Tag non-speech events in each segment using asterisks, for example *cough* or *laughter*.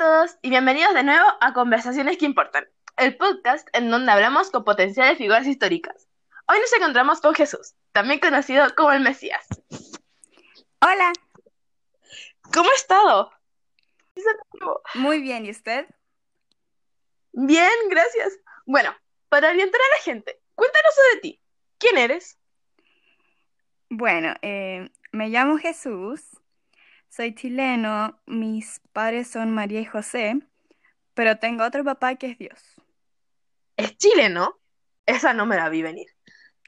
todos y bienvenidos de nuevo a Conversaciones que Importan, el podcast en donde hablamos con potenciales figuras históricas. Hoy nos encontramos con Jesús, también conocido como el Mesías. Hola, ¿Cómo ha estado? muy bien, ¿y usted? Bien, gracias. Bueno, para orientar a la gente, cuéntanos sobre ti. ¿Quién eres? Bueno, eh, me llamo Jesús, soy chileno, mis padres son María y José, pero tengo otro papá que es Dios. ¿Es chileno? Esa no me la vi venir.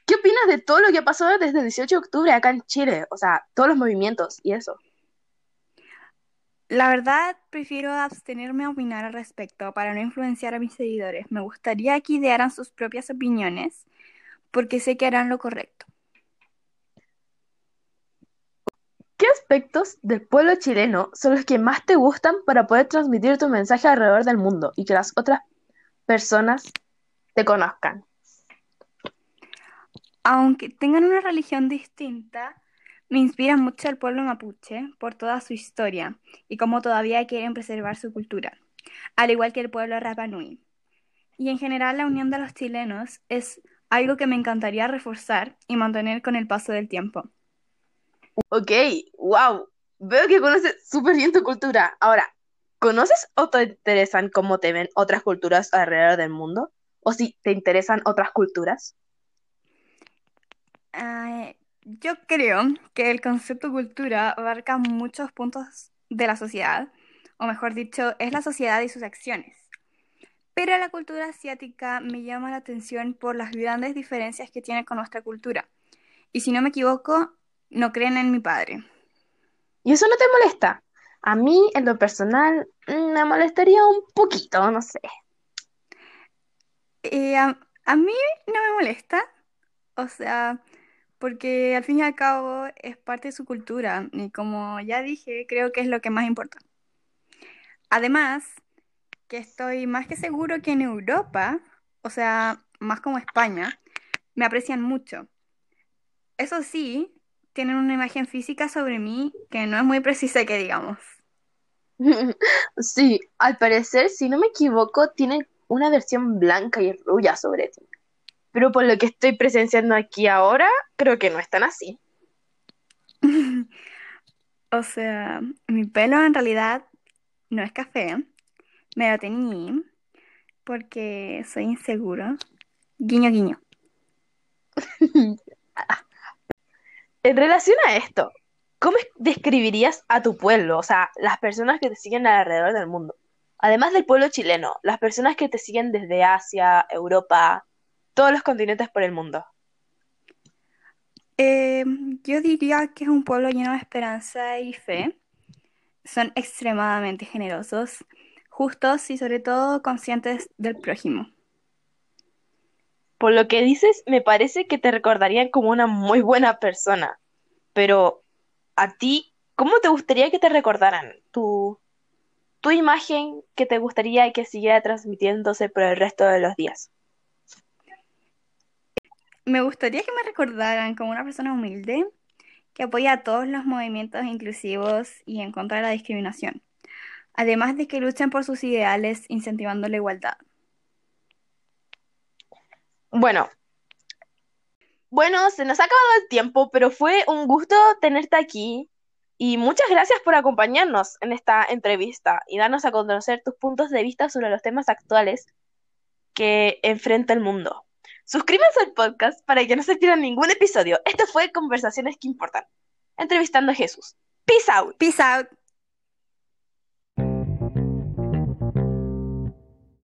¿Qué opinas de todo lo que ha pasado desde el 18 de octubre acá en Chile? O sea, todos los movimientos y eso. La verdad, prefiero abstenerme a opinar al respecto para no influenciar a mis seguidores. Me gustaría que idearan sus propias opiniones, porque sé que harán lo correcto. ¿Qué aspectos del pueblo chileno son los que más te gustan para poder transmitir tu mensaje alrededor del mundo y que las otras personas te conozcan? Aunque tengan una religión distinta, me inspira mucho el pueblo mapuche por toda su historia y cómo todavía quieren preservar su cultura, al igual que el pueblo Rapa Nui. Y en general la unión de los chilenos es algo que me encantaría reforzar y mantener con el paso del tiempo. Ok, wow. Veo que conoces súper bien tu cultura. Ahora, ¿conoces o te interesan cómo te ven otras culturas alrededor del mundo? ¿O si te interesan otras culturas? Ah, yo creo que el concepto cultura abarca muchos puntos de la sociedad, o mejor dicho, es la sociedad y sus acciones. Pero la cultura asiática me llama la atención por las grandes diferencias que tiene con nuestra cultura. Y si no me equivoco, no creen en mi padre. ¿Y eso no te molesta? A mí, en lo personal, me molestaría un poquito, no sé. Eh, a, a mí no me molesta, o sea, porque al fin y al cabo es parte de su cultura y como ya dije, creo que es lo que más importa. Además, que estoy más que seguro que en Europa, o sea, más como España, me aprecian mucho. Eso sí, tienen una imagen física sobre mí que no es muy precisa que digamos. *laughs* Sí, al parecer, si no me equivoco, tienen una versión blanca y rubia sobre ti. Pero por lo que estoy presenciando aquí ahora, creo que no es tan así. *laughs* O sea, mi pelo en realidad no es café, me lo teñí porque soy inseguro. Guiño, guiño. *laughs* En relación a esto, ¿cómo es- describirías a tu pueblo? O sea, las personas que te siguen alrededor del mundo. Además del pueblo chileno, las personas que te siguen desde Asia, Europa, todos los continentes por el mundo. Eh, yo diría que es un pueblo lleno de esperanza y fe. Son extremadamente generosos, justos y sobre todo conscientes del prójimo. Por lo que dices, me parece que te recordarían como una muy buena persona. Pero a ti, ¿cómo te gustaría que te recordaran? Tu, tu imagen que te gustaría que siguiera transmitiéndose por el resto de los días. Me gustaría que me recordaran como una persona humilde que apoya todos los movimientos inclusivos y en contra de la discriminación. Además de que luchan por sus ideales incentivando la igualdad. Bueno, bueno, se nos ha acabado el tiempo, pero fue un gusto tenerte aquí y muchas gracias por acompañarnos en esta entrevista y darnos a conocer tus puntos de vista sobre los temas actuales que enfrenta el mundo. Suscríbanse al podcast para que no se pierdan ningún episodio. Esto fue Conversaciones que Importan, entrevistando a Jesús. Peace out. Peace out.